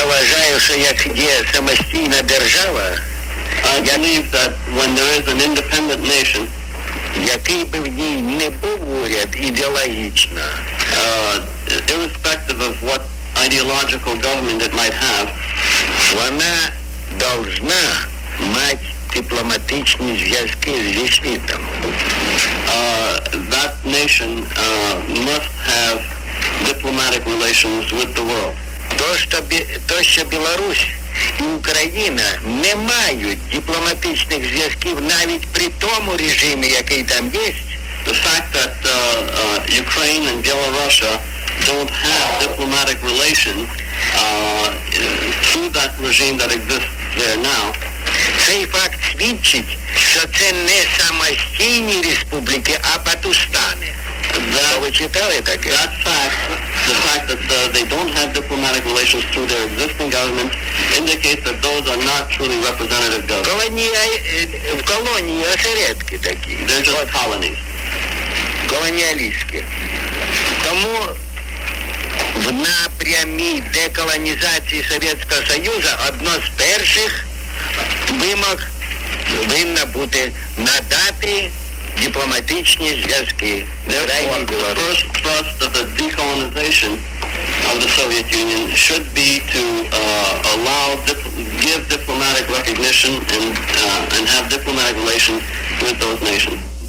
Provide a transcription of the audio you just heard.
вважаю, що як є самостійна держава, I believe that when there is an independent nation, який би в ній не був уряд ідеологічно, uh, irrespective of what ideological government it might have, вона должна мати дипломатичні зв'язки зі світом. uh, that nation uh, must have diplomatic relations with the world. То, що, то, що Білорусь і Україна не мають дипломатичних зв'язків навіть при тому режимі, який там є, The fact that uh, uh, Ukraine and Belarusia don't have diplomatic relations uh, through that regime that exists there now, цей факт свідчить, що це не самостійні республіки, а батустани. that, Ви читали that fact, the fact that uh, they don't have diplomatic relations through their existing government, indicates that those are not truly representative governments. Е, в осередки такі. They're just colonies. колоніалістські. Тому в напрямі деколонізації Совєтського Союзу одно з перших вимог повинна бути надати the first thrust of the decolonization of the Soviet Union should be to uh, allow, give diplomatic recognition and, uh, and have diplomatic relations with those nations.